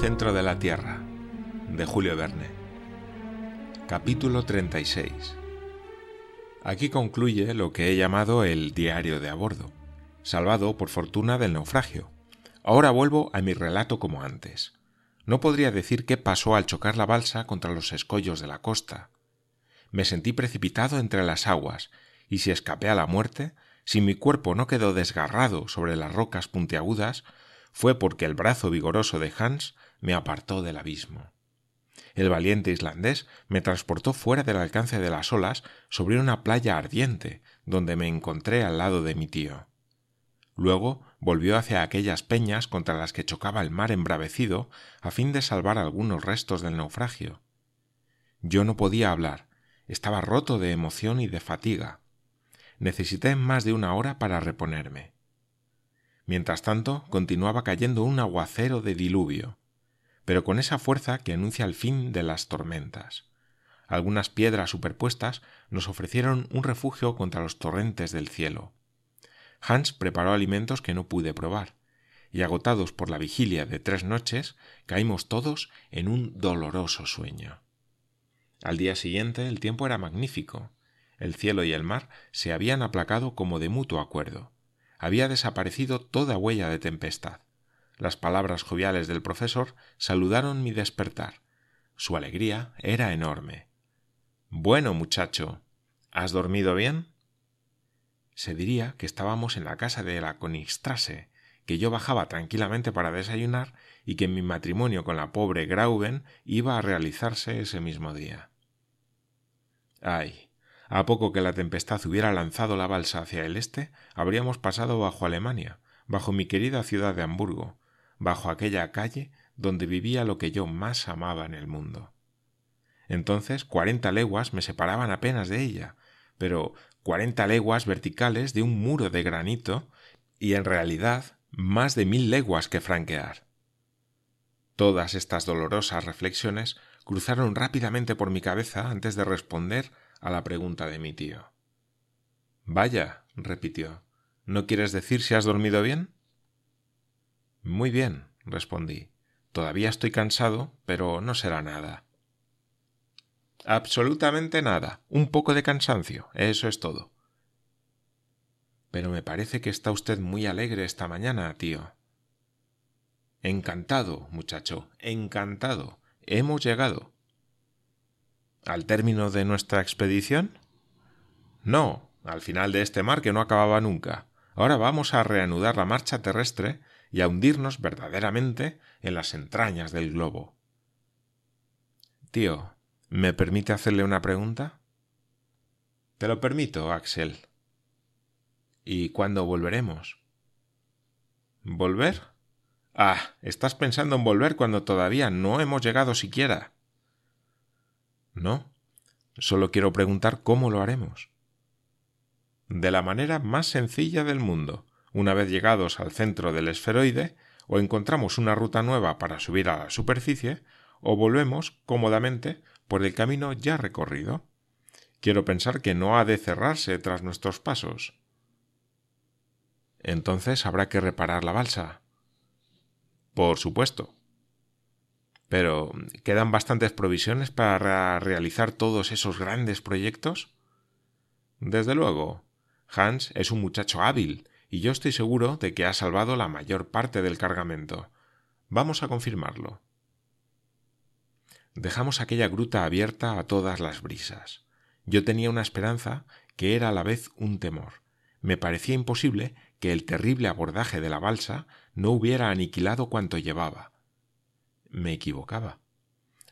Centro de la Tierra, de Julio Verne. Capítulo 36. Aquí concluye lo que he llamado el diario de a bordo, salvado por fortuna del naufragio. Ahora vuelvo a mi relato como antes. No podría decir qué pasó al chocar la balsa contra los escollos de la costa. Me sentí precipitado entre las aguas, y si escapé a la muerte, si mi cuerpo no quedó desgarrado sobre las rocas puntiagudas, fue porque el brazo vigoroso de Hans me apartó del abismo. El valiente islandés me transportó fuera del alcance de las olas sobre una playa ardiente, donde me encontré al lado de mi tío. Luego volvió hacia aquellas peñas contra las que chocaba el mar embravecido a fin de salvar algunos restos del naufragio. Yo no podía hablar, estaba roto de emoción y de fatiga. Necesité más de una hora para reponerme. Mientras tanto, continuaba cayendo un aguacero de diluvio, pero con esa fuerza que anuncia el fin de las tormentas. Algunas piedras superpuestas nos ofrecieron un refugio contra los torrentes del cielo. Hans preparó alimentos que no pude probar, y agotados por la vigilia de tres noches, caímos todos en un doloroso sueño. Al día siguiente el tiempo era magnífico. El cielo y el mar se habían aplacado como de mutuo acuerdo había desaparecido toda huella de tempestad. Las palabras joviales del profesor saludaron mi despertar. Su alegría era enorme. Bueno, muchacho, ¿has dormido bien? Se diría que estábamos en la casa de la Konigstrasse, que yo bajaba tranquilamente para desayunar y que mi matrimonio con la pobre Grauben iba a realizarse ese mismo día. Ay, a poco que la tempestad hubiera lanzado la balsa hacia el este, habríamos pasado bajo Alemania, bajo mi querida ciudad de Hamburgo, bajo aquella calle donde vivía lo que yo más amaba en el mundo. Entonces cuarenta leguas me separaban apenas de ella, pero cuarenta leguas verticales de un muro de granito y en realidad más de mil leguas que franquear. Todas estas dolorosas reflexiones cruzaron rápidamente por mi cabeza antes de responder a la pregunta de mi tío. Vaya, repitió, ¿no quieres decir si has dormido bien? Muy bien, respondí. Todavía estoy cansado, pero no será nada. Absolutamente nada. Un poco de cansancio. Eso es todo. Pero me parece que está usted muy alegre esta mañana, tío. Encantado, muchacho. Encantado. Hemos llegado al término de nuestra expedición? No, al final de este mar que no acababa nunca. Ahora vamos a reanudar la marcha terrestre y a hundirnos verdaderamente en las entrañas del globo. Tío, ¿me permite hacerle una pregunta? Te lo permito, Axel. ¿Y cuándo volveremos? ¿Volver? Ah, estás pensando en volver cuando todavía no hemos llegado siquiera. No, solo quiero preguntar cómo lo haremos. De la manera más sencilla del mundo. Una vez llegados al centro del esferoide, o encontramos una ruta nueva para subir a la superficie, o volvemos cómodamente por el camino ya recorrido. Quiero pensar que no ha de cerrarse tras nuestros pasos. Entonces habrá que reparar la balsa. Por supuesto. Pero, ¿quedan bastantes provisiones para realizar todos esos grandes proyectos? Desde luego. Hans es un muchacho hábil, y yo estoy seguro de que ha salvado la mayor parte del cargamento. Vamos a confirmarlo. Dejamos aquella gruta abierta a todas las brisas. Yo tenía una esperanza que era a la vez un temor. Me parecía imposible que el terrible abordaje de la balsa no hubiera aniquilado cuanto llevaba me equivocaba.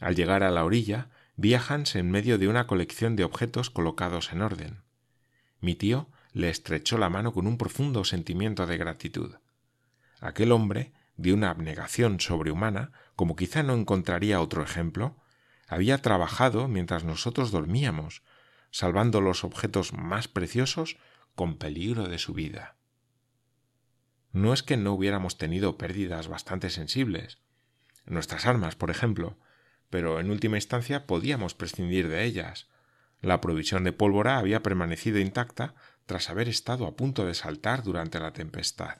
Al llegar a la orilla, vi a Hans en medio de una colección de objetos colocados en orden. Mi tío le estrechó la mano con un profundo sentimiento de gratitud. Aquel hombre, de una abnegación sobrehumana, como quizá no encontraría otro ejemplo, había trabajado mientras nosotros dormíamos, salvando los objetos más preciosos con peligro de su vida. No es que no hubiéramos tenido pérdidas bastante sensibles, nuestras armas, por ejemplo, pero en última instancia podíamos prescindir de ellas. La provisión de pólvora había permanecido intacta tras haber estado a punto de saltar durante la tempestad.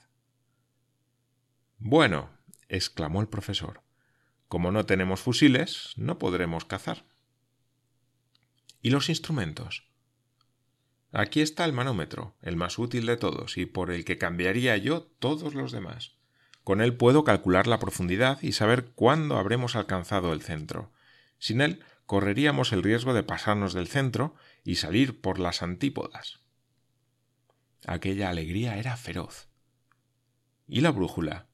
Bueno, exclamó el profesor, Como no tenemos fusiles, no podremos cazar. ¿Y los instrumentos? Aquí está el manómetro, el más útil de todos y por el que cambiaría yo todos los demás. Con él puedo calcular la profundidad y saber cuándo habremos alcanzado el centro. Sin él correríamos el riesgo de pasarnos del centro y salir por las antípodas. Aquella alegría era feroz. ¿Y la brújula?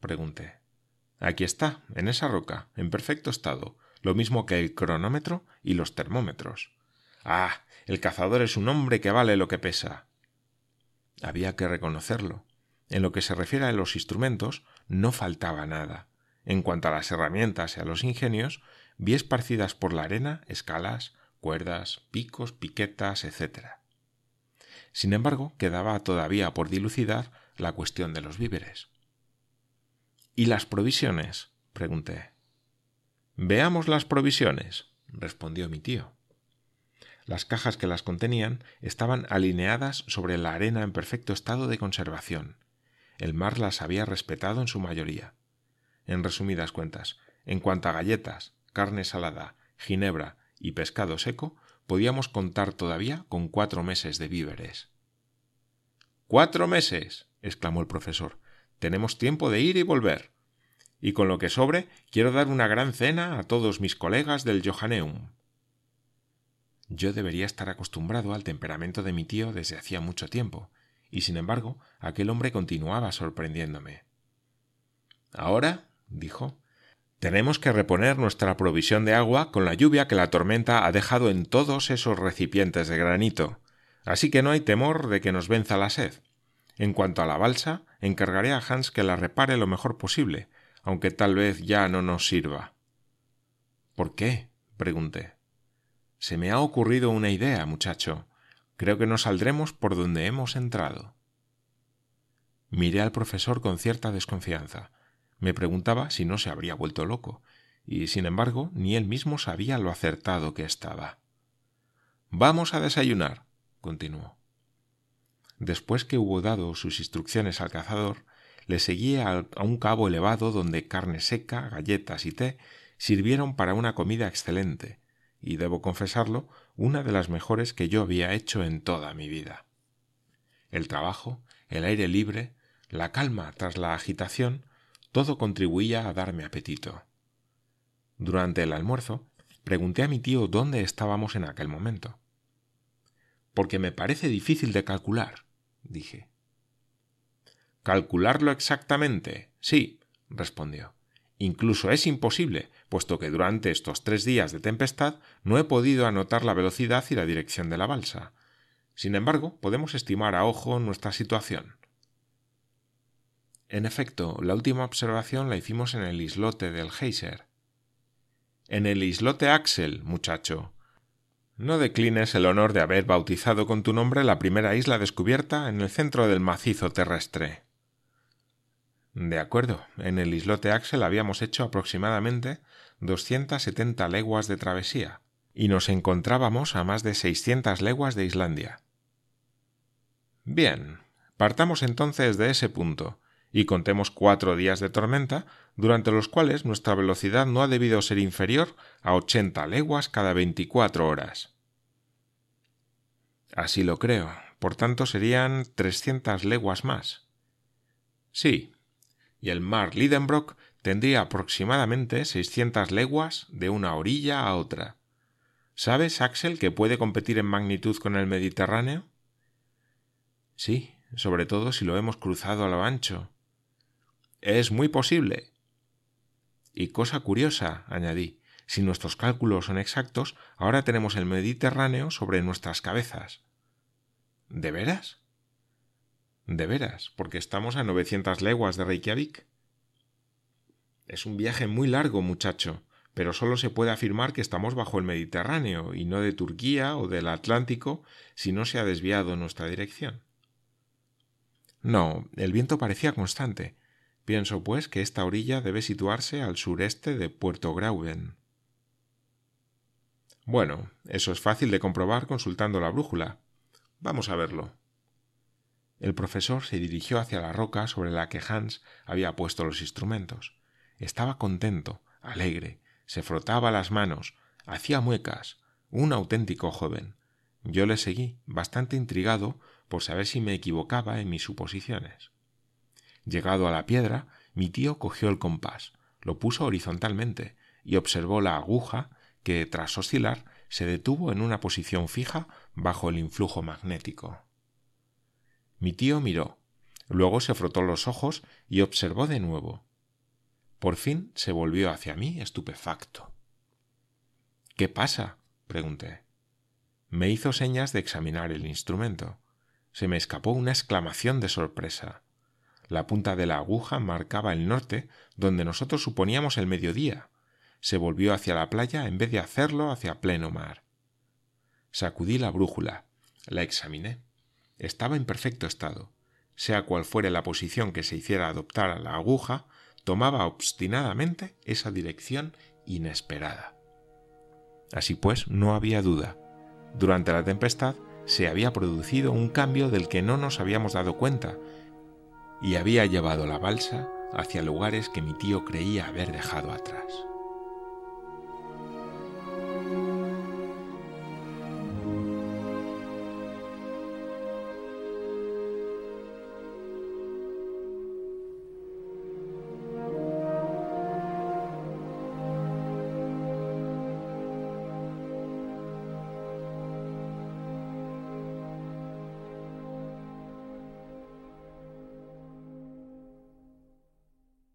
pregunté. Aquí está, en esa roca, en perfecto estado, lo mismo que el cronómetro y los termómetros. Ah. El cazador es un hombre que vale lo que pesa. Había que reconocerlo. En lo que se refiere a los instrumentos, no faltaba nada. En cuanto a las herramientas y a los ingenios, vi esparcidas por la arena escalas, cuerdas, picos, piquetas, etc. Sin embargo, quedaba todavía por dilucidar la cuestión de los víveres. ¿Y las provisiones? pregunté. Veamos las provisiones, respondió mi tío. Las cajas que las contenían estaban alineadas sobre la arena en perfecto estado de conservación. El mar las había respetado en su mayoría. En resumidas cuentas, en cuanto a galletas, carne salada, ginebra y pescado seco, podíamos contar todavía con cuatro meses de víveres. ¡Cuatro meses! exclamó el profesor. Tenemos tiempo de ir y volver. Y con lo que sobre, quiero dar una gran cena a todos mis colegas del Johanneum. Yo debería estar acostumbrado al temperamento de mi tío desde hacía mucho tiempo, y sin embargo aquel hombre continuaba sorprendiéndome. Ahora, dijo, tenemos que reponer nuestra provisión de agua con la lluvia que la tormenta ha dejado en todos esos recipientes de granito, así que no hay temor de que nos venza la sed. En cuanto a la balsa, encargaré a Hans que la repare lo mejor posible, aunque tal vez ya no nos sirva. ¿Por qué? pregunté. Se me ha ocurrido una idea, muchacho. Creo que no saldremos por donde hemos entrado. Miré al profesor con cierta desconfianza. Me preguntaba si no se habría vuelto loco, y sin embargo ni él mismo sabía lo acertado que estaba. Vamos a desayunar, continuó. Después que hubo dado sus instrucciones al cazador, le seguí a, un cabo elevado donde carne seca, galletas y té sirvieron para una comida excelente, y debo confesarlo, una de las mejores que yo había hecho en toda mi vida. El trabajo, el aire libre, la calma tras la agitación, todo contribuía a darme apetito. Durante el almuerzo, pregunté a mi tío dónde estábamos en aquel momento. Porque me parece difícil de calcular, dije. Calcularlo exactamente, sí, respondió. Incluso es imposible, puesto que durante estos tres días de tempestad no he podido anotar la velocidad y la dirección de la balsa. Sin embargo, podemos estimar a ojo nuestra situación. En efecto, la última observación la hicimos en el islote del Geyser. En el islote Axel, muchacho. No declines el honor de haber bautizado con tu nombre la primera isla descubierta en el centro del macizo terrestre. De acuerdo. En el islote Axel habíamos hecho aproximadamente doscientas setenta leguas de travesía, y nos encontrábamos a más de seiscientas leguas de Islandia. Bien, partamos entonces de ese punto, y contemos cuatro días de tormenta, durante los cuales nuestra velocidad no ha debido ser inferior a ochenta leguas cada veinticuatro horas. Así lo creo. Por tanto serían trescientas leguas más. Sí, y el mar Lidenbrock tendría aproximadamente seiscientas leguas de una orilla a otra. ¿Sabes, Axel, que puede competir en magnitud con el Mediterráneo? Sí, sobre todo si lo hemos cruzado a lo ancho. Es muy posible. Y cosa curiosa, añadí, si nuestros cálculos son exactos, ahora tenemos el Mediterráneo sobre nuestras cabezas. ¿De veras? De veras, porque estamos a novecientas leguas de Reykjavik. Es un viaje muy largo, muchacho, pero solo se puede afirmar que estamos bajo el Mediterráneo y no de Turquía o del Atlántico si no se ha desviado nuestra dirección. No, el viento parecía constante. Pienso, pues, que esta orilla debe situarse al sureste de Puerto Grauen. Bueno, eso es fácil de comprobar consultando la brújula. Vamos a verlo. El profesor se dirigió hacia la roca sobre la que Hans había puesto los instrumentos. Estaba contento, alegre, se frotaba las manos, hacía muecas, un auténtico joven. Yo le seguí, bastante intrigado por saber si me equivocaba en mis suposiciones. Llegado a la piedra, mi tío cogió el compás, lo puso horizontalmente y observó la aguja que, tras oscilar, se detuvo en una posición fija bajo el influjo magnético. Mi tío miró, luego se frotó los ojos y observó de nuevo. Por fin se volvió hacia mí estupefacto. ¿Qué pasa? pregunté. Me hizo señas de examinar el instrumento. Se me escapó una exclamación de sorpresa. La punta de la aguja marcaba el norte, donde nosotros suponíamos el mediodía. Se volvió hacia la playa en vez de hacerlo hacia pleno mar. Sacudí la brújula, la examiné. Estaba en perfecto estado. Sea cual fuera la posición que se hiciera adoptar a la aguja, tomaba obstinadamente esa dirección inesperada. Así pues, no había duda. Durante la tempestad se había producido un cambio del que no nos habíamos dado cuenta y había llevado la balsa hacia lugares que mi tío creía haber dejado atrás.